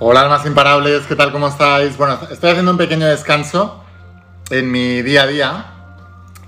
Hola almas imparables, ¿qué tal? ¿Cómo estáis? Bueno, estoy haciendo un pequeño descanso en mi día a día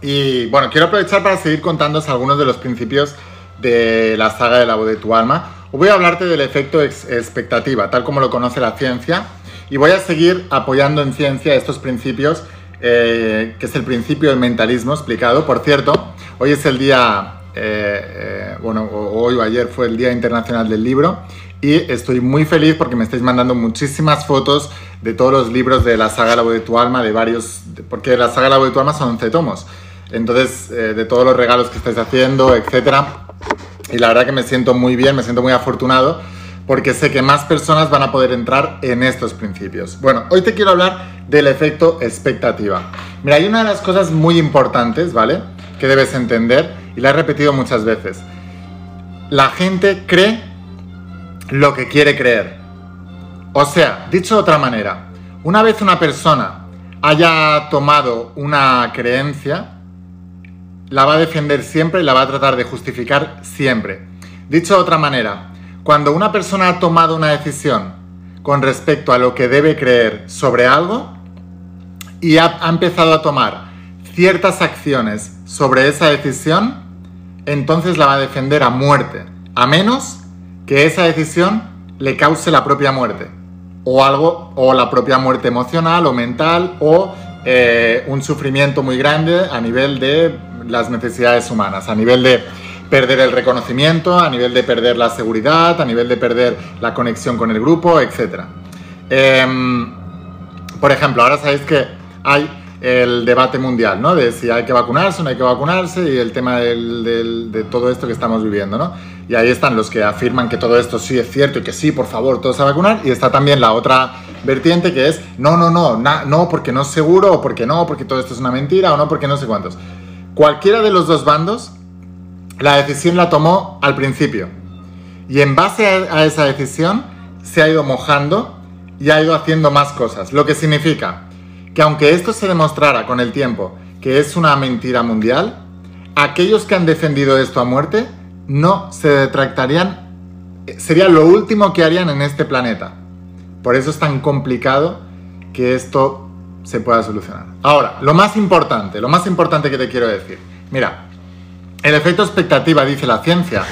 y bueno, quiero aprovechar para seguir contándos algunos de los principios de la saga de la voz de tu alma. Voy a hablarte del efecto expectativa, tal como lo conoce la ciencia, y voy a seguir apoyando en ciencia estos principios, eh, que es el principio del mentalismo explicado. Por cierto, hoy es el día, eh, eh, bueno, hoy o ayer fue el Día Internacional del Libro, y estoy muy feliz porque me estáis mandando muchísimas fotos de todos los libros de la saga La voz de tu alma, de varios, porque la saga La voz de tu alma son 11 tomos. Entonces, eh, de todos los regalos que estáis haciendo, etc. Y la verdad que me siento muy bien, me siento muy afortunado porque sé que más personas van a poder entrar en estos principios. Bueno, hoy te quiero hablar del efecto expectativa. Mira, hay una de las cosas muy importantes, ¿vale? Que debes entender y la he repetido muchas veces. La gente cree lo que quiere creer. O sea, dicho de otra manera, una vez una persona haya tomado una creencia, la va a defender siempre y la va a tratar de justificar siempre. Dicho de otra manera, cuando una persona ha tomado una decisión con respecto a lo que debe creer sobre algo y ha, empezado a tomar ciertas acciones sobre esa decisión, entonces la va a defender a muerte, a menos que esa decisión le cause la propia muerte. O algo, o la propia muerte emocional o mental, o eh, un sufrimiento muy grande a nivel de las necesidades humanas, a nivel de perder el reconocimiento, a nivel de perder la seguridad, a nivel de perder la conexión con el grupo, etc. Em, por ejemplo, ahora sabéis que hay el debate mundial, ¿no? De si hay que vacunarse o no hay que vacunarse y el tema de todo esto que estamos viviendo, ¿no? Y ahí están los que afirman que todo esto sí es cierto y que sí, por favor, todos a vacunar. Y está también la otra vertiente que es, no, no, no, no, porque no es seguro, o porque no, porque todo esto es una mentira, o no, porque no sé cuántos. Cualquiera de los dos bandos, la decisión la tomó al principio. Y en base a esa decisión, se ha ido mojando y ha ido haciendo más cosas. Lo que significa que aunque esto se demostrara con el tiempo que es una mentira mundial, aquellos que han defendido esto a muerte no se detractarían, sería lo último que harían en este planeta. Por eso es tan complicado que esto se pueda solucionar. Ahora, lo más importante, lo más importante que te quiero decir. Mira, el efecto expectativa dice la ciencia.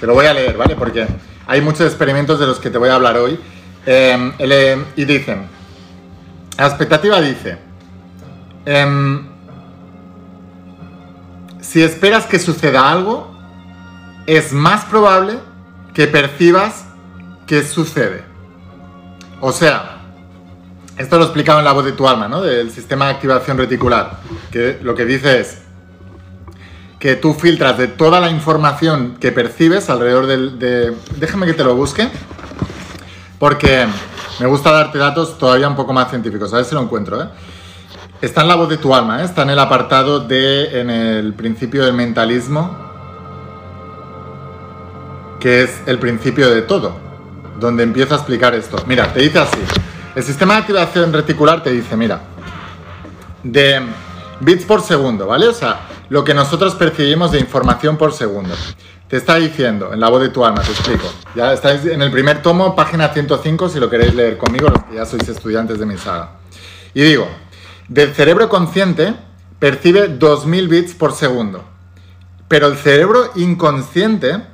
Te lo voy a leer, ¿vale? Porque hay muchos experimentos de los que te voy a hablar hoy. Eh, eh, y dicen, la expectativa dice, em, si esperas que suceda algo, es más probable que percibas que sucede. O sea, esto lo he explicado en la voz de tu alma, ¿no? Del sistema de activación reticular, que lo que dice es que tú filtras de toda la información que percibes alrededor del... De... Déjame que te lo busque, porque me gusta darte datos todavía un poco más científicos, a ver si lo encuentro. ¿eh? Está en la voz de tu alma, ¿eh? está en el apartado de, en el principio del mentalismo, que es el principio de todo, donde empieza a explicar esto. Mira, te dice así, el sistema de activación reticular te dice, mira, de bits por segundo, ¿vale? O sea, lo que nosotros percibimos de información por segundo. Te está diciendo, en la voz de tu alma, te explico. Ya estáis en el primer tomo, página 105, si lo queréis leer conmigo, los que ya sois estudiantes de mi saga. Y digo, del cerebro consciente percibe 2000 bits por segundo, pero el cerebro inconsciente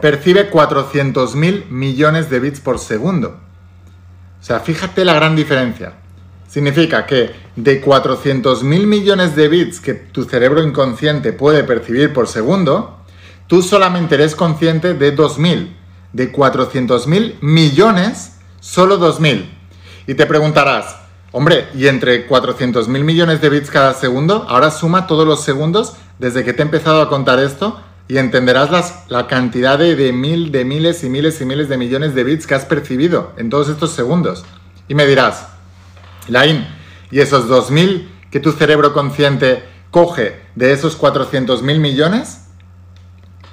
percibe 400.000 millones de bits por segundo. O sea, fíjate la gran diferencia. Significa que de 400.000 millones de bits que tu cerebro inconsciente puede percibir por segundo, tú solamente eres consciente de 2.000. De 400.000 millones, solo 2.000. Y te preguntarás, hombre, ¿y entre 400.000 millones de bits cada segundo? Ahora suma todos los segundos desde que te he empezado a contar esto y entenderás la cantidad de, de, mil, de miles y miles y miles de millones de bits que has percibido en todos estos segundos. Y me dirás, Lain, ¿y esos 2.000 que tu cerebro consciente coge de esos 400.000 millones?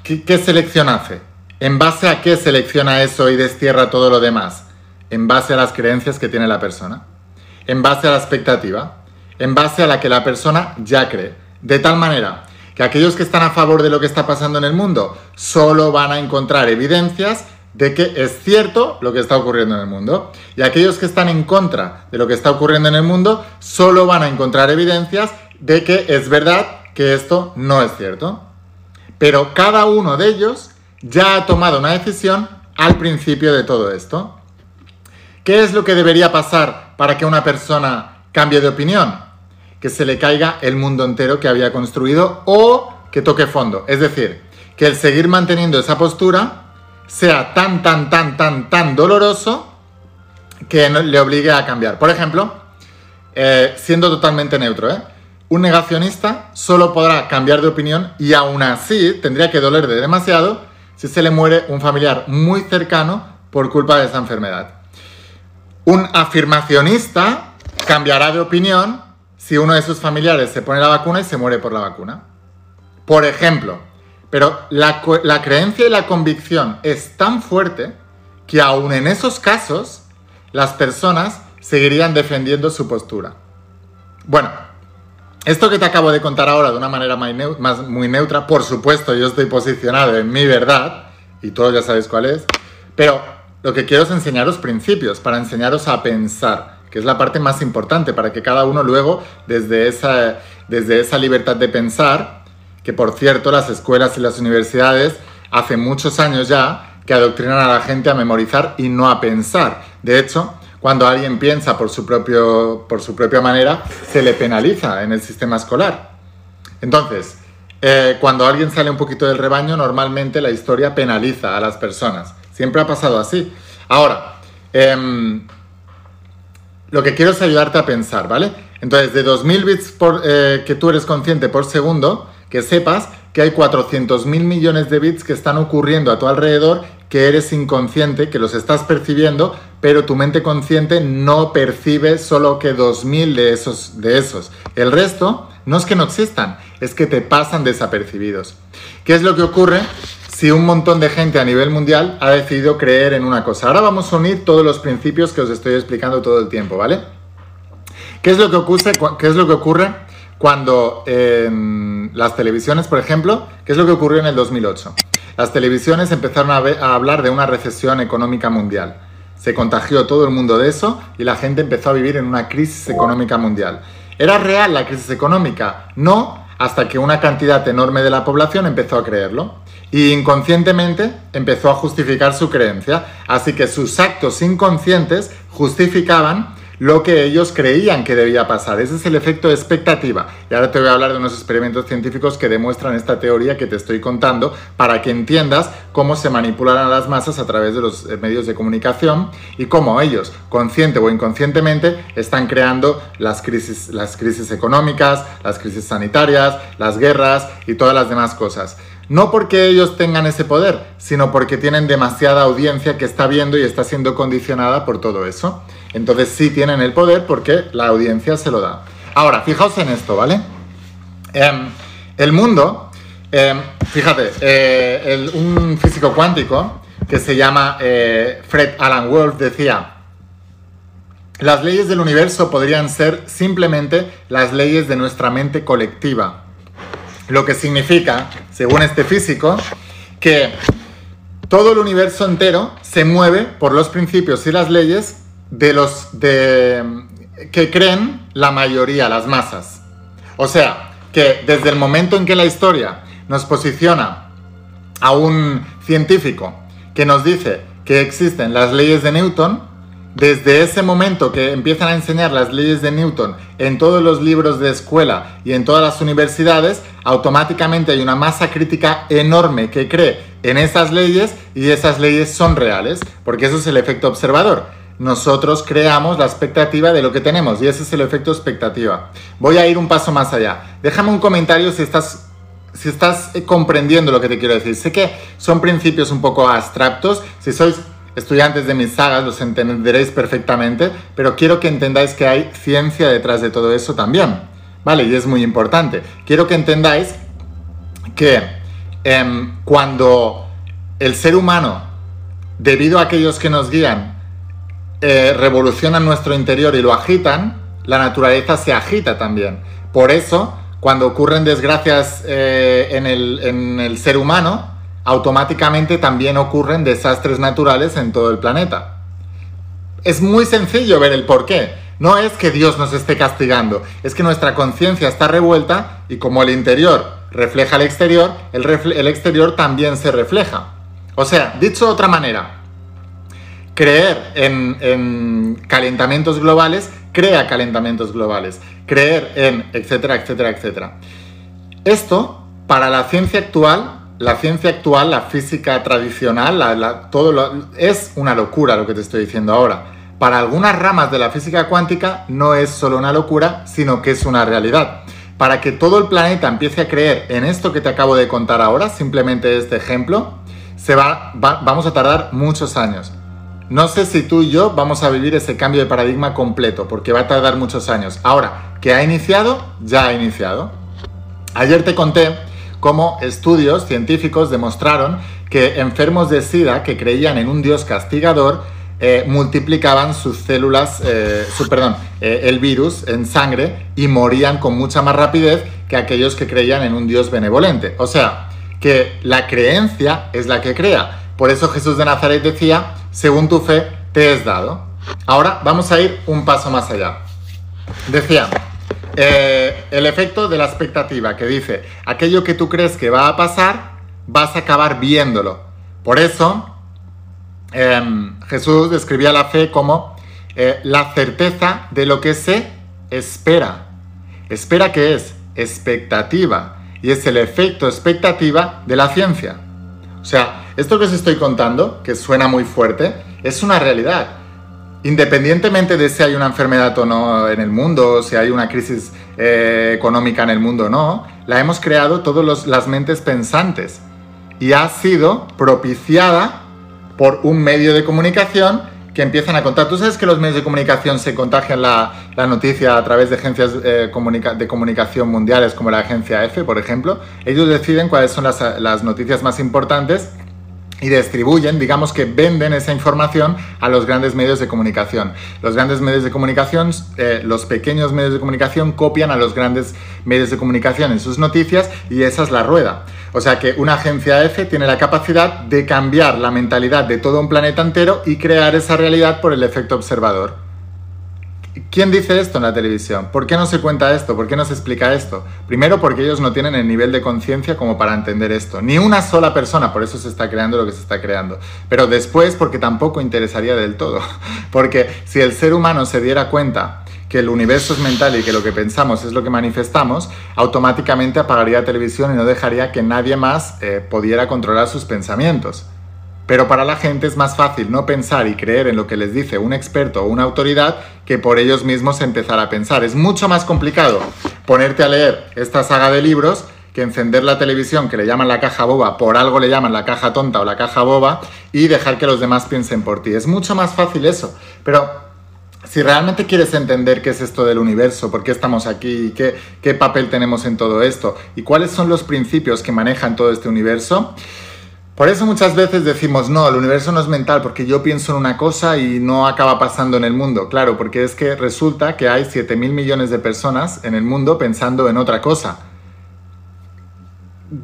¿Qué, selección hace? ¿En base a qué selecciona eso y destierra todo lo demás? En base a las creencias que tiene la persona. En base a la expectativa. En base a la que la persona ya cree. De tal manera que aquellos que están a favor de lo que está pasando en el mundo solo van a encontrar evidencias de que es cierto lo que está ocurriendo en el mundo. Y aquellos que están en contra de lo que está ocurriendo en el mundo solo van a encontrar evidencias de que es verdad que esto no es cierto. Pero cada uno de ellos ya ha tomado una decisión al principio de todo esto. ¿Qué es lo que debería pasar para que una persona cambie de opinión? Que se le caiga el mundo entero que había construido o que toque fondo. Es decir, que el seguir manteniendo esa postura sea tan, tan, tan, tan, tan doloroso que le obligue a cambiar. Por ejemplo, eh, siendo totalmente neutro, ¿eh? un negacionista solo podrá cambiar de opinión y aún así tendría que doler de demasiado si se le muere un familiar muy cercano por culpa de esa enfermedad. Un afirmacionista cambiará de opinión si uno de sus familiares se pone la vacuna y se muere por la vacuna. Por ejemplo, pero la, creencia y la convicción es tan fuerte que aún en esos casos las personas seguirían defendiendo su postura. Bueno, esto que te acabo de contar ahora de una manera más muy neutra, por supuesto yo estoy posicionado en mi verdad, y todos ya sabéis cuál es, pero lo que quiero es enseñaros principios, para enseñaros a pensar, que es la parte más importante, para que cada uno luego, desde esa, desde esa libertad de pensar, que por cierto las escuelas y las universidades hace muchos años ya que adoctrinan a la gente a memorizar y no a pensar. De hecho, cuando alguien piensa por su, propio, por su propia manera, se le penaliza en el sistema escolar. Entonces, eh, cuando alguien sale un poquito del rebaño, normalmente la historia penaliza a las personas. Siempre ha pasado así. Ahora, em, lo que quiero es ayudarte a pensar, ¿vale? Entonces, de 2000 bits eh, que tú eres consciente por segundo, que sepas que hay 400 mil millones de bits que están ocurriendo a tu alrededor, que eres inconsciente, que los estás percibiendo, pero tu mente consciente no percibe solo que 2000 de esos, de esos. El resto no es que no existan, es que te pasan desapercibidos. ¿Qué es lo que ocurre si un montón de gente a nivel mundial ha decidido creer en una cosa? Ahora vamos a unir todos los principios que os estoy explicando todo el tiempo, ¿vale? ¿Qué es lo que ocurre, qué es lo que ocurre cuando las televisiones, por ejemplo, ¿qué es lo que ocurrió en el 2008? Las televisiones empezaron a, a, hablar de una recesión económica mundial. Se contagió todo el mundo de eso y la gente empezó a vivir en una crisis económica mundial. ¿Era real la crisis económica? No, hasta que una cantidad enorme de la población empezó a creerlo. Y inconscientemente empezó a justificar su creencia. Así que sus actos inconscientes justificaban lo que ellos creían que debía pasar. Ese es el efecto de expectativa. Y ahora te voy a hablar de unos experimentos científicos que demuestran esta teoría que te estoy contando para que entiendas cómo se manipulan a las masas a través de los eh, medios de comunicación y cómo ellos, consciente o inconscientemente, están creando las crisis, las crisis económicas, las crisis sanitarias, las guerras y todas las demás cosas. No porque ellos tengan ese poder, sino porque tienen demasiada audiencia que está viendo y está siendo condicionada por todo eso. Entonces sí tienen el poder porque la audiencia se lo da. Ahora, fijaos en esto, ¿vale? Em, el mundo, em, fíjate, eh, un físico cuántico que se llama eh, Fred Alan Wolf decía, las leyes del universo podrían ser simplemente las leyes de nuestra mente colectiva. Lo que significa, según este físico, que todo el universo entero se mueve por los principios y las leyes de los de, que creen la mayoría, las masas. O sea, que desde el momento en que la historia nos posiciona a un científico que nos dice que existen las leyes de Newton, desde ese momento que empiezan a enseñar las leyes de Newton en todos los libros de escuela y en todas las universidades, automáticamente hay una masa crítica enorme que cree en esas leyes y esas leyes son reales, porque eso es el efecto observador nosotros creamos la expectativa de lo que tenemos y ese es el efecto expectativa. Voy a ir un paso más allá. Déjame un comentario si estás, si estás eh, comprendiendo lo que te quiero decir. Sé que son principios un poco abstractos. Si sois estudiantes de mis sagas los entenderéis perfectamente, pero quiero que entendáis que hay ciencia detrás de todo eso también. ¿Vale? Y es muy importante. Quiero que entendáis que em, cuando el ser humano, debido a aquellos que nos guían, eh, revolucionan nuestro interior y lo agitan, la naturaleza se agita también. Por eso, cuando ocurren desgracias eh, en, el, ser humano, automáticamente también ocurren desastres naturales en todo el planeta. Es muy sencillo ver el por qué. No es que Dios nos esté castigando, es que nuestra conciencia está revuelta y como el interior refleja el exterior, el, exterior también se refleja. O sea, dicho de otra manera, creer en, en, calentamientos globales crea calentamientos globales. Creer en etcétera, etcétera, etcétera. Esto, para la ciencia actual, la ciencia actual, la física tradicional, todo es una locura lo que te estoy diciendo ahora. Para algunas ramas de la física cuántica no es solo una locura, sino que es una realidad. Para que todo el planeta empiece a creer en esto que te acabo de contar ahora, simplemente este ejemplo, se va, vamos a tardar muchos años. No sé si tú y yo vamos a vivir ese cambio de paradigma completo, porque va a tardar muchos años. Ahora, que ha iniciado, ya ha iniciado. Ayer te conté cómo estudios científicos demostraron que enfermos de SIDA que creían en un dios castigador eh, multiplicaban sus células, eh, su, perdón, eh, el virus en sangre y morían con mucha más rapidez que aquellos que creían en un dios benevolente. O sea, que la creencia es la que crea. Por eso Jesús de Nazaret decía, según tu fe te es dado. Ahora vamos a ir un paso más allá. Decía, eh, el efecto de la expectativa, que dice, aquello que tú crees que va a pasar, vas a acabar viéndolo. Por eso, em, Jesús describía la fe como eh, la certeza de lo que se espera. Espera que es expectativa y es el efecto expectativa de la ciencia. O sea, esto que os estoy contando, que suena muy fuerte, es una realidad. Independientemente de si hay una enfermedad o no en el mundo, si hay una crisis eh, económica en el mundo o no, la hemos creado todas las mentes pensantes y ha sido propiciada por un medio de comunicación que empiezan a contar. Tú sabes que los medios de comunicación se contagian la, noticia a través de agencias eh, de comunicación mundiales como la agencia EFE, por ejemplo. Ellos deciden cuáles son las, las noticias más importantes y distribuyen, digamos que venden esa información a los grandes medios de comunicación. Los grandes medios de comunicación, eh, los pequeños medios de comunicación copian a los grandes medios de comunicación en sus noticias y esa es la rueda. O sea que una agencia F tiene la capacidad de cambiar la mentalidad de todo un planeta entero y crear esa realidad por el efecto observador. ¿Quién dice esto en la televisión? ¿Por qué no se cuenta esto? ¿Por qué no se explica esto? Primero porque ellos no tienen el nivel de conciencia como para entender esto. Ni una sola persona, por eso se está creando lo que se está creando. Pero después porque tampoco interesaría del todo. Porque si el ser humano se diera cuenta que el universo es mental y que lo que pensamos es lo que manifestamos, automáticamente apagaría la televisión y no dejaría que nadie más eh, pudiera controlar sus pensamientos. Pero para la gente es más fácil no pensar y creer en lo que les dice un experto o una autoridad que por ellos mismos empezar a pensar. Es mucho más complicado ponerte a leer esta saga de libros que encender la televisión que le llaman la caja boba, por algo le llaman la caja tonta o la caja boba, y dejar que los demás piensen por ti. Es mucho más fácil eso. Pero si realmente quieres entender qué es esto del universo, por qué estamos aquí, qué, qué papel tenemos en todo esto, y cuáles son los principios que manejan todo este universo, por eso muchas veces decimos, no, el universo no es mental porque yo pienso en una cosa y no acaba pasando en el mundo. Claro, porque es que resulta que hay 7 mil millones de personas en el mundo pensando en otra cosa.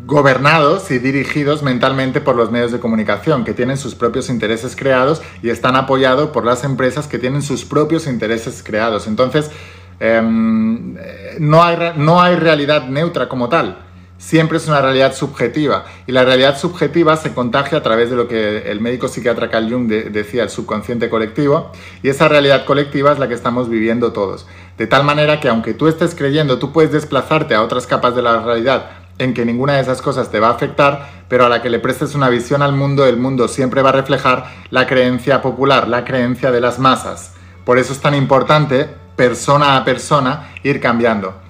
Gobernados y dirigidos mentalmente por los medios de comunicación, que tienen sus propios intereses creados y están apoyados por las empresas que tienen sus propios intereses creados. Entonces, em, hay, no hay realidad neutra como tal siempre es una realidad subjetiva. Y la realidad subjetiva se contagia a través de lo que el médico psiquiatra Carl Jung decía, el subconsciente colectivo. Y esa realidad colectiva es la que estamos viviendo todos. De tal manera que aunque tú estés creyendo, tú puedes desplazarte a otras capas de la realidad en que ninguna de esas cosas te va a afectar, pero a la que le prestes una visión al mundo, el mundo siempre va a reflejar la creencia popular, la creencia de las masas. Por eso es tan importante, persona a persona, ir cambiando.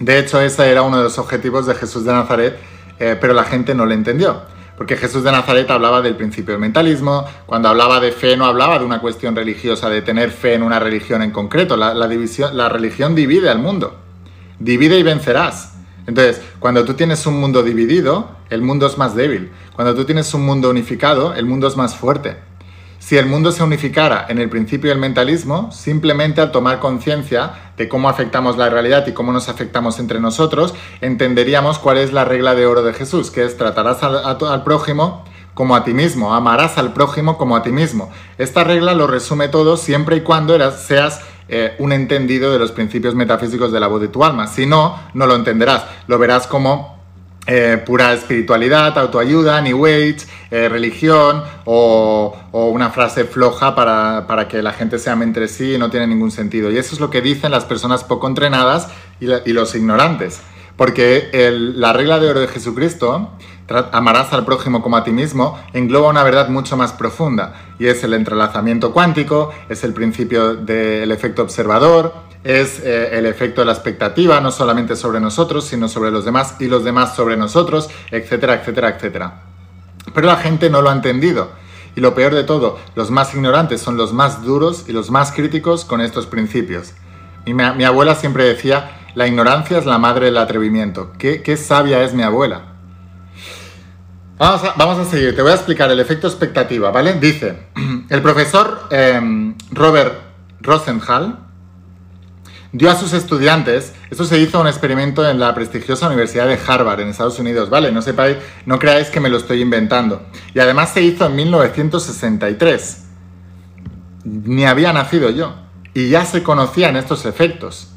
De hecho, ese era uno de los objetivos de Jesús de Nazaret, eh, pero la gente no lo entendió. Porque Jesús de Nazaret hablaba del principio del mentalismo, cuando hablaba de fe no hablaba de una cuestión religiosa, de tener fe en una religión en concreto. La, división, la religión divide al mundo. Divide y vencerás. Entonces, cuando tú tienes un mundo dividido, el mundo es más débil. Cuando tú tienes un mundo unificado, el mundo es más fuerte. Si el mundo se unificara en el principio del mentalismo, simplemente al tomar conciencia de cómo afectamos la realidad y cómo nos afectamos entre nosotros, entenderíamos cuál es la regla de oro de Jesús, que es tratarás al, prójimo como a ti mismo, amarás al prójimo como a ti mismo. Esta regla lo resume todo siempre y cuando seas eh, un entendido de los principios metafísicos de la voz de tu alma. Si no, no lo entenderás. Lo verás como eh, pura espiritualidad, autoayuda, new age, eh, religión o, una frase floja para, que la gente se ame entre sí y no tiene ningún sentido. Y eso es lo que dicen las personas poco entrenadas y, los ignorantes. Porque la regla de oro de Jesucristo, amarás al prójimo como a ti mismo, engloba una verdad mucho más profunda. Y es el entrelazamiento cuántico, es el principio del efecto observador, es eh, el efecto de la expectativa, no solamente sobre nosotros, sino sobre los demás y los demás sobre nosotros, etcétera, etcétera, etcétera. Pero la gente no lo ha entendido. Y lo peor de todo, los más ignorantes son los más duros y los más críticos con estos principios. Mi, abuela siempre decía, la ignorancia es la madre del atrevimiento. Qué, sabia es mi abuela. Vamos a, seguir, te voy a explicar el efecto expectativa, ¿vale? Dice, el profesor em, Robert Rosenhall, dio a sus estudiantes, esto se hizo un experimento en la prestigiosa Universidad de Harvard en Estados Unidos, ¿vale? No sepáis, no creáis que me lo estoy inventando. Y además se hizo en 1963. Ni había nacido yo. Y ya se conocían estos efectos.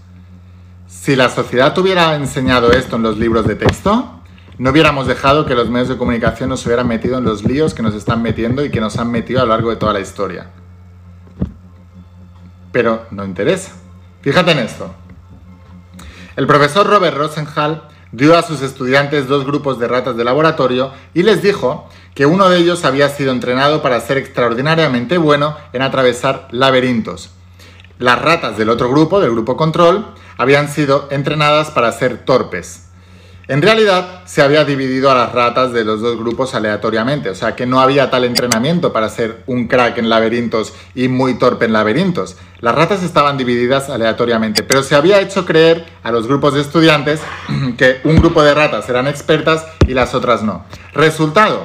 Si la sociedad hubiera enseñado esto en los libros de texto, no hubiéramos dejado que los medios de comunicación nos hubieran metido en los líos que nos están metiendo y que nos han metido a lo largo de toda la historia. Pero no interesa. Fíjate en esto. El profesor Robert Rosenhall dio a sus estudiantes dos grupos de ratas de laboratorio y les dijo que uno de ellos había sido entrenado para ser extraordinariamente bueno en atravesar laberintos. Las ratas del otro grupo, del grupo control, habían sido entrenadas para ser torpes. En realidad, se había dividido a las ratas de los dos grupos aleatoriamente, o sea que no había tal entrenamiento para ser un crack en laberintos y muy torpe en laberintos. Las ratas estaban divididas aleatoriamente, pero se había hecho creer a los grupos de estudiantes que un grupo de ratas eran expertas y las otras no. Resultado,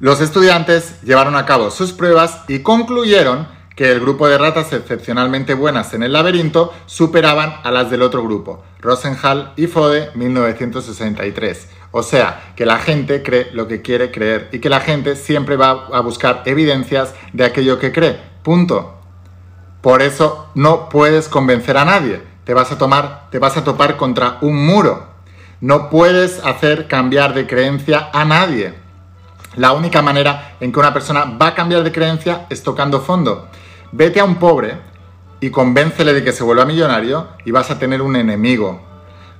los estudiantes llevaron a cabo sus pruebas y concluyeron que el grupo de ratas excepcionalmente buenas en el laberinto superaban a las del otro grupo, Rosenhall y Fode 1963. O sea, que la gente cree lo que quiere creer y que la gente siempre va a buscar evidencias de aquello que cree. Punto. Por eso no puedes convencer a nadie. Te vas a tomar, te vas a topar contra un muro. No puedes hacer cambiar de creencia a nadie. La única manera en que una persona va a cambiar de creencia es tocando fondo. Vete a un pobre y convéncele de que se vuelva millonario y vas a tener un enemigo.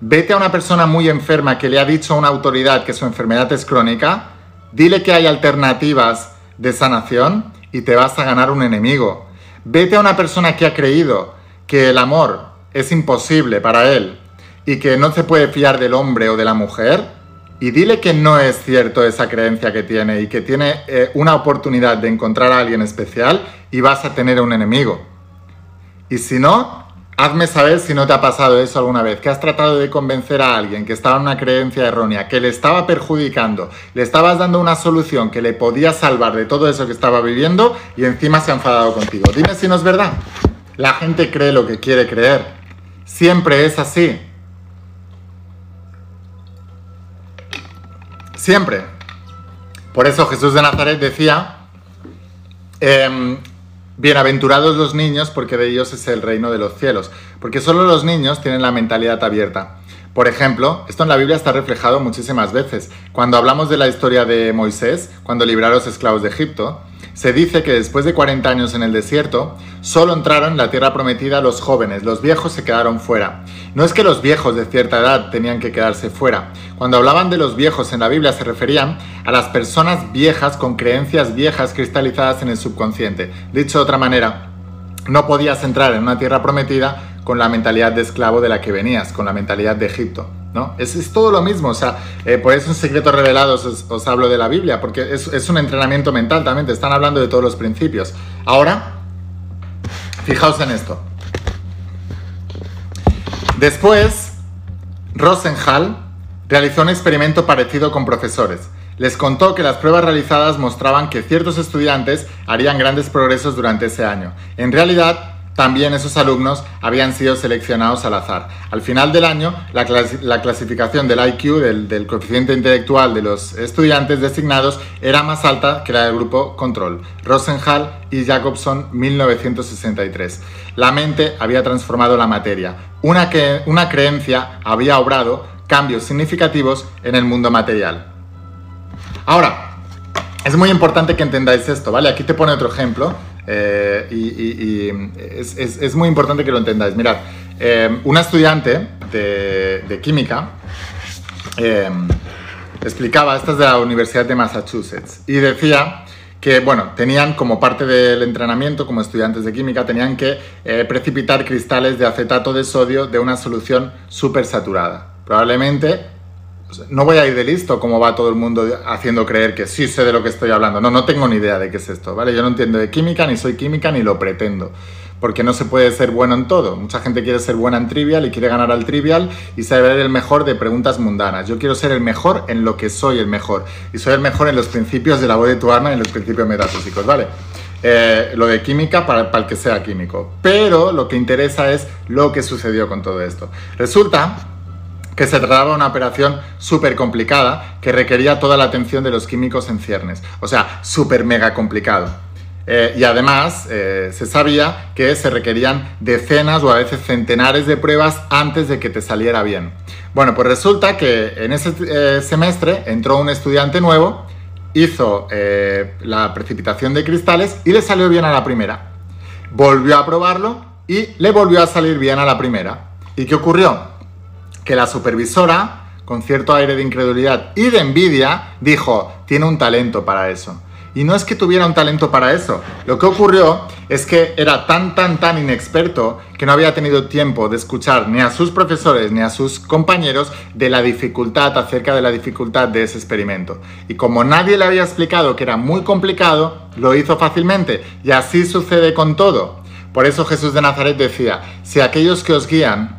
Vete a una persona muy enferma que le ha dicho a una autoridad que su enfermedad es crónica, dile que hay alternativas de sanación y te vas a ganar un enemigo. Vete a una persona que ha creído que el amor es imposible para él y que no se puede fiar del hombre o de la mujer y dile que no es cierto esa creencia que tiene y que tiene eh, una oportunidad de encontrar a alguien especial y vas a tener un enemigo. Y si no, hazme saber si no te ha pasado eso alguna vez, que has tratado de convencer a alguien que estaba en una creencia errónea, que le estaba perjudicando, le estabas dando una solución que le podía salvar de todo eso que estaba viviendo y encima se ha enfadado contigo. Dime si no es verdad. La gente cree lo que quiere creer. Siempre es así. Siempre. Por eso Jesús de Nazaret decía, em, bienaventurados los niños porque de ellos es el reino de los cielos. Porque solo los niños tienen la mentalidad abierta. Por ejemplo, esto en la Biblia está reflejado muchísimas veces. Cuando hablamos de la historia de Moisés, cuando libraron a los esclavos de Egipto, se dice que después de 40 años en el desierto, solo entraron en la tierra prometida los jóvenes, los viejos se quedaron fuera. No es que los viejos de cierta edad tenían que quedarse fuera. Cuando hablaban de los viejos en la Biblia se referían a las personas viejas con creencias viejas cristalizadas en el subconsciente. Dicho de otra manera, no podías entrar en una tierra prometida con la mentalidad de esclavo de la que venías, con la mentalidad de Egipto. ¿No? Es, todo lo mismo, o sea, eh, por eso en Secretos Revelados os, hablo de la Biblia, porque es, es, un entrenamiento mental también, te están hablando de todos los principios. Ahora, fijaos en esto. Después, Rosenhall realizó un experimento parecido con profesores. Les contó que las pruebas realizadas mostraban que ciertos estudiantes harían grandes progresos durante ese año. En realidad, también esos alumnos habían sido seleccionados al azar. Al final del año, la, clasificación del IQ, del, coeficiente intelectual de los estudiantes designados, era más alta que la del grupo control, Rosenhall y Jacobson 1963. La mente había transformado la materia. Una, una creencia había obrado cambios significativos en el mundo material. Ahora, es muy importante que entendáis esto, ¿vale? Aquí te pone otro ejemplo eh, y, es, muy importante que lo entendáis. Mirad, eh, una estudiante de, química eh, explicaba, esta es de la Universidad de Massachusetts, y decía que, bueno, tenían como parte del entrenamiento como estudiantes de química, tenían que precipitar cristales de acetato de sodio de una solución súper saturada. Probablemente no voy a ir de listo como va todo el mundo haciendo creer que sí sé de lo que estoy hablando. No, no tengo ni idea de qué es esto, ¿vale? Yo no entiendo de química, ni soy química, ni lo pretendo. Porque no se puede ser bueno en todo. Mucha gente quiere ser buena en trivial y quiere ganar al trivial y saber el mejor de preguntas mundanas. Yo quiero ser el mejor en lo que soy el mejor. Y soy el mejor en los principios de la voz de tu arma y en los principios metafísicos, ¿vale? Eh, lo de química para, para el que sea químico. Pero lo que interesa es lo que sucedió con todo esto. Resulta que se trataba de una operación súper complicada que requería toda la atención de los químicos en ciernes. O sea, súper mega complicado. Eh, y además eh, se sabía que se requerían decenas o a veces centenares de pruebas antes de que te saliera bien. Bueno, pues resulta que en ese eh, semestre entró un estudiante nuevo, hizo la precipitación de cristales y le salió bien a la primera. Volvió a probarlo y le volvió a salir bien a la primera. ¿Y qué ocurrió? Que la supervisora, con cierto aire de incredulidad y de envidia, dijo, tiene un talento para eso. Y no es que tuviera un talento para eso. Lo que ocurrió es que era tan, tan, tan inexperto que no había tenido tiempo de escuchar ni a sus profesores ni a sus compañeros de la dificultad, acerca de la dificultad de ese experimento. Y como nadie le había explicado que era muy complicado, lo hizo fácilmente. Y así sucede con todo. Por eso Jesús de Nazaret decía, si aquellos que os guían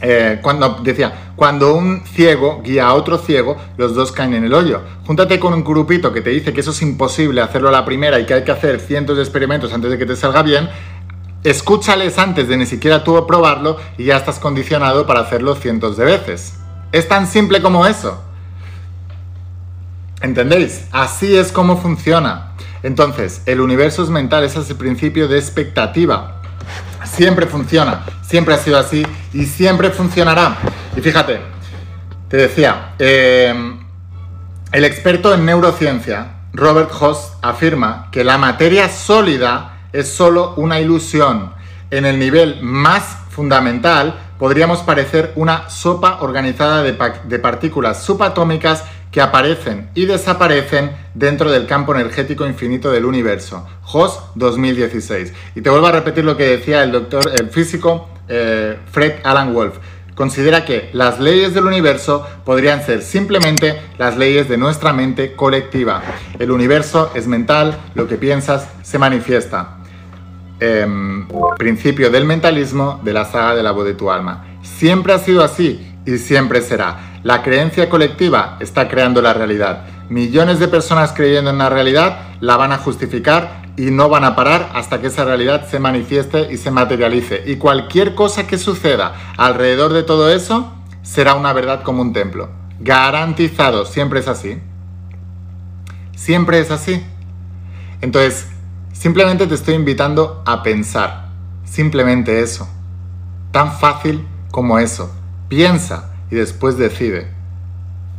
eh, cuando decía, cuando un ciego guía a otro ciego, los dos caen en el hoyo. Júntate con un grupito que te dice que eso es imposible hacerlo a la primera y que hay que hacer cientos de experimentos antes de que te salga bien. Escúchales antes de ni siquiera tú probarlo y ya estás condicionado para hacerlo cientos de veces. Es tan simple como eso. ¿Entendéis? Así es como funciona. Entonces, el universo es mental, ese es el principio de expectativa. Siempre funciona, siempre ha sido así y siempre funcionará. Y fíjate, te decía, eh, el experto en neurociencia, Robert Hoss, afirma que la materia sólida es solo una ilusión. En el nivel más fundamental, podríamos parecer una sopa organizada de, de partículas subatómicas que aparecen y desaparecen dentro del campo energético infinito del universo. HOS 2016. Y te vuelvo a repetir lo que decía el doctor, el físico eh, Fred Alan Wolf. Considera que las leyes del universo podrían ser simplemente las leyes de nuestra mente colectiva. El universo es mental, lo que piensas se manifiesta. Em, principio del mentalismo de la saga de la voz de tu alma. Siempre ha sido así y siempre será. La creencia colectiva está creando la realidad. Millones de personas creyendo en una realidad la van a justificar y no van a parar hasta que esa realidad se manifieste y se materialice. Y cualquier cosa que suceda alrededor de todo eso será una verdad como un templo. Garantizado, siempre es así. Siempre es así. Entonces, simplemente te estoy invitando a pensar. Simplemente eso. Tan fácil como eso. Piensa y después decide.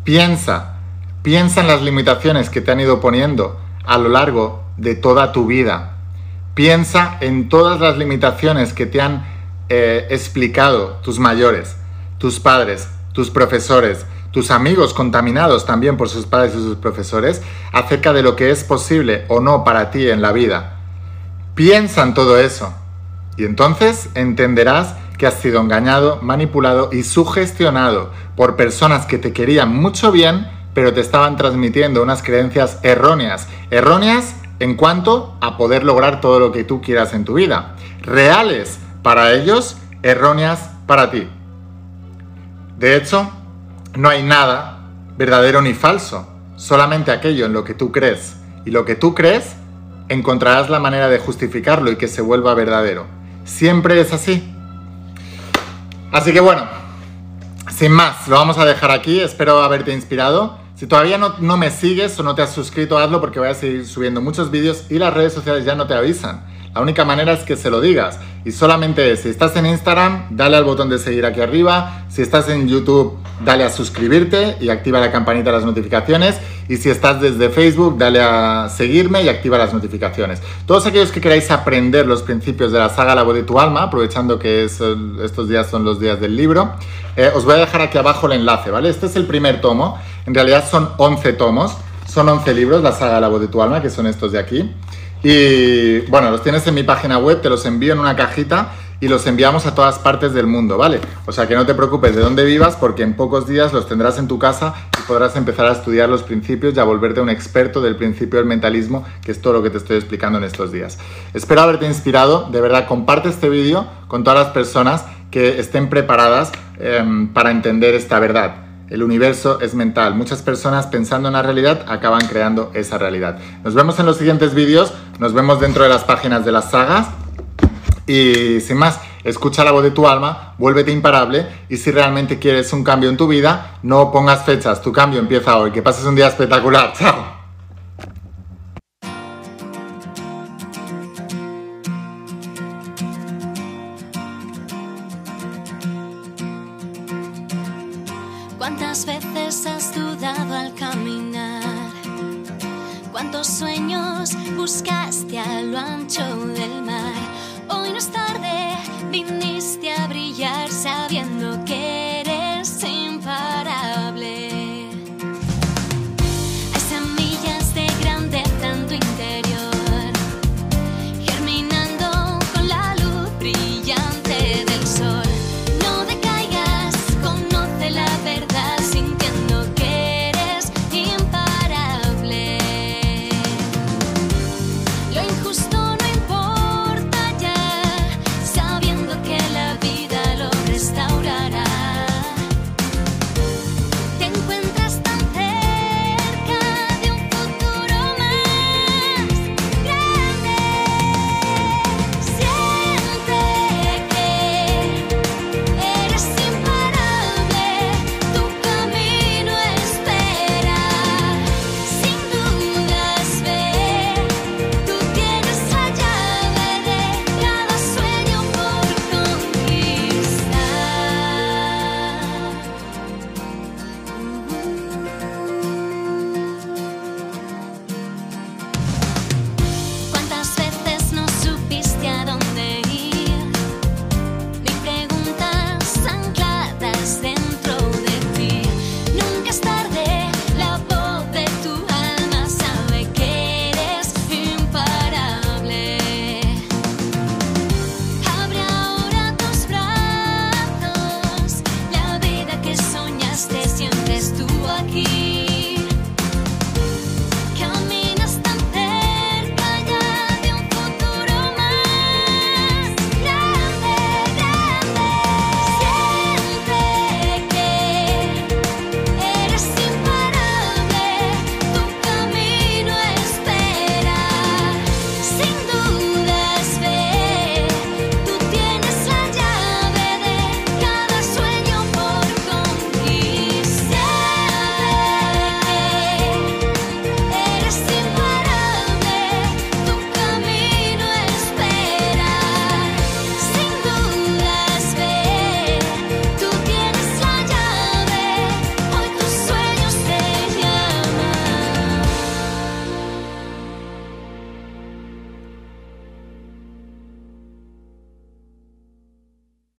Piensa, piensa en las limitaciones que te han ido poniendo a lo largo de toda tu vida. Piensa en todas las limitaciones que te han eh, explicado tus mayores, tus padres, tus profesores, tus amigos contaminados también por sus padres y sus profesores acerca de lo que es posible o no para ti en la vida. Piensa en todo eso y entonces entenderás que has sido engañado, manipulado y sugestionado por personas que te querían mucho bien, pero te estaban transmitiendo unas creencias erróneas. Erróneas en cuanto a poder lograr todo lo que tú quieras en tu vida. Reales para ellos, erróneas para ti. De hecho, no hay nada verdadero ni falso, solamente aquello en lo que tú crees. Y lo que tú crees, encontrarás la manera de justificarlo y que se vuelva verdadero. Siempre es así. Así que bueno, sin más, lo vamos a dejar aquí. Espero haberte inspirado. Si todavía no, me sigues o no te has suscrito, hazlo porque voy a seguir subiendo muchos vídeos y las redes sociales ya no te avisan. La única manera es que se lo digas. Y solamente si estás en Instagram, dale al botón de seguir aquí arriba. Si estás en YouTube, dale a suscribirte y activa la campanita de las notificaciones. Y si estás desde Facebook, dale a seguirme y activa las notificaciones. Todos aquellos que queráis aprender los principios de la saga La voz de tu alma, aprovechando que estos días son los días del libro, eh, os voy a dejar aquí abajo el enlace, ¿vale? Este es el primer tomo. En realidad son 11 tomos. Son 11 libros, la saga La voz de tu alma, que son estos de aquí. Y bueno, los tienes en mi página web, te los envío en una cajita y los enviamos a todas partes del mundo, ¿vale? O sea que no te preocupes de dónde vivas porque en pocos días los tendrás en tu casa y podrás empezar a estudiar los principios y a volverte un experto del principio del mentalismo, que es todo lo que te estoy explicando en estos días. Espero haberte inspirado, de verdad comparte este vídeo con todas las personas que estén preparadas em, para entender esta verdad. El universo es mental. Muchas personas pensando en la realidad acaban creando esa realidad. Nos vemos en los siguientes vídeos. Nos vemos dentro de las páginas de las sagas. Y sin más, escucha la voz de tu alma, vuélvete imparable y si realmente quieres un cambio en tu vida, no pongas fechas. Tu cambio empieza hoy. Que pases un día espectacular. Chao. ¿Cuántas veces has dudado al caminar? ¿Cuántos sueños buscaste a lo ancho del hoy no es tarde.